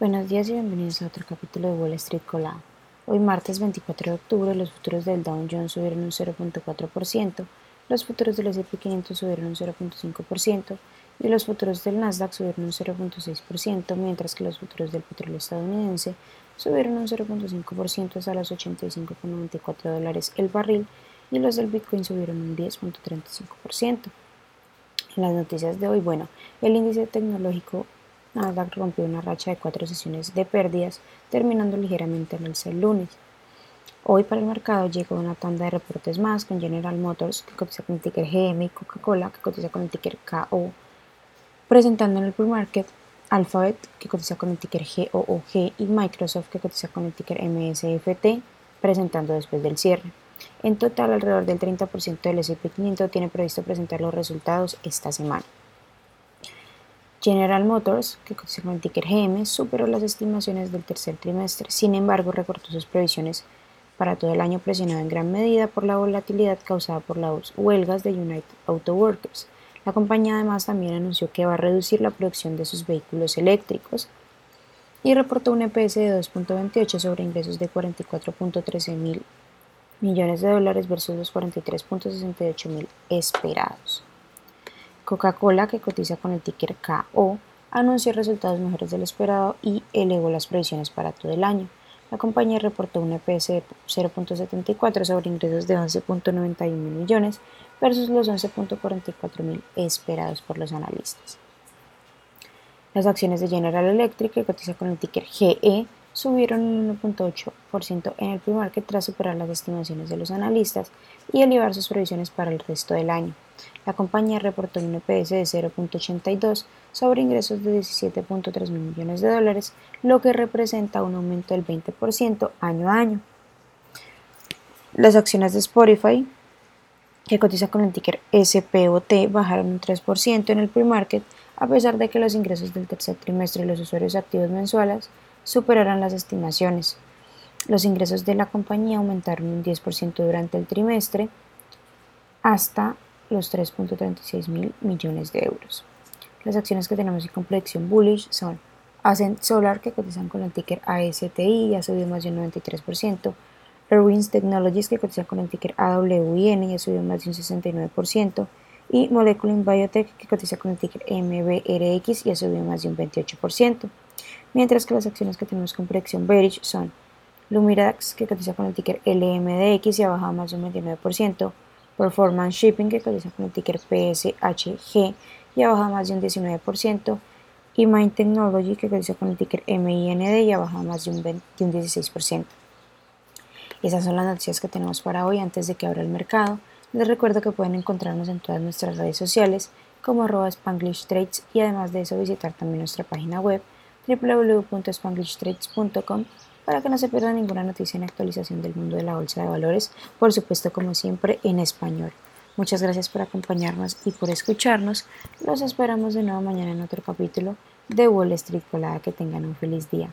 Buenos días y bienvenidos a otro capítulo de Wall Street Colado. Hoy martes 24 de octubre los futuros del Dow Jones subieron un 0.4%, los futuros del S&P 500 subieron un 0.5% y los futuros del Nasdaq subieron un 0.6%, mientras que los futuros del petróleo estadounidense subieron un 0.5% hasta los 85.94 dólares el barril y los del Bitcoin subieron un 10.35%. En las noticias de hoy, bueno, el índice tecnológico Nasdaq rompió una racha de cuatro sesiones de pérdidas, terminando ligeramente en el lunes. Hoy para el mercado llegó una tanda de reportes más con General Motors, que cotiza con el ticker GM, y Coca-Cola, que cotiza con el ticker KO, presentando en el pre-market Alphabet, que cotiza con el ticker GOOG, y Microsoft, que cotiza con el ticker MSFT, presentando después del cierre. En total, alrededor del 30% del S&P 500 tiene previsto presentar los resultados esta semana. General Motors, que cotiza con el ticker GM, superó las estimaciones del tercer trimestre. Sin embargo, recortó sus previsiones para todo el año presionado en gran medida por la volatilidad causada por las huelgas de United Auto Workers. La compañía además también anunció que va a reducir la producción de sus vehículos eléctricos y reportó un EPS de 2.28 sobre ingresos de 44.13 mil millones de dólares versus los 43.68 mil esperados. Coca-Cola, que cotiza con el ticker KO, anunció resultados mejores de lo esperado y elevó las previsiones para todo el año. La compañía reportó un EPS de 0.74 sobre ingresos de 11.91 millones versus los 11.44 mil esperados por los analistas. Las acciones de General Electric, que cotiza con el ticker GE, subieron un 1.8% en el pre-market tras superar las estimaciones de los analistas y elevar sus previsiones para el resto del año. La compañía reportó un EPS de 0.82 sobre ingresos de 17.3 millones de dólares, lo que representa un aumento del 20% año a año. Las acciones de Spotify, que cotiza con el ticker SPOT, bajaron un 3% en el pre-market, a pesar de que los ingresos del tercer trimestre de los usuarios activos mensuales superaron las estimaciones. Los ingresos de la compañía aumentaron un 10% durante el trimestre hasta los 3.36 mil millones de euros. Las acciones que tenemos con predicción bullish son Ascent Solar, que cotizan con el ticker ASTI y ha subido más de un 93%, Erwins Technologies, que cotizan con el ticker AWIN y ha subido más de un 69%, y Molecular Biotech, que cotiza con el ticker MBRX y ha subido más de un 28%, mientras que las acciones que tenemos con predicción bearish son Lumirax, que cotiza con el ticker LMDX y ha bajado más de un 29%, Performance Shipping, que cotiza con el ticker PSHG y ha bajado más de un 19%, y Mind Technology, que cotiza con el ticker MIND y ha bajado más de un, 16%. Esas son las noticias que tenemos para hoy antes de que abra el mercado. Les recuerdo que pueden encontrarnos en todas nuestras redes sociales como arroba Spanglish Trades y además de eso visitar también nuestra página web www.spanglishtrades.com para que no se pierda ninguna noticia ni actualización del mundo de la bolsa de valores, por supuesto como siempre en español. Muchas gracias por acompañarnos y por escucharnos. Los esperamos de nuevo mañana en otro capítulo de Wall Street Colada. Que tengan un feliz día.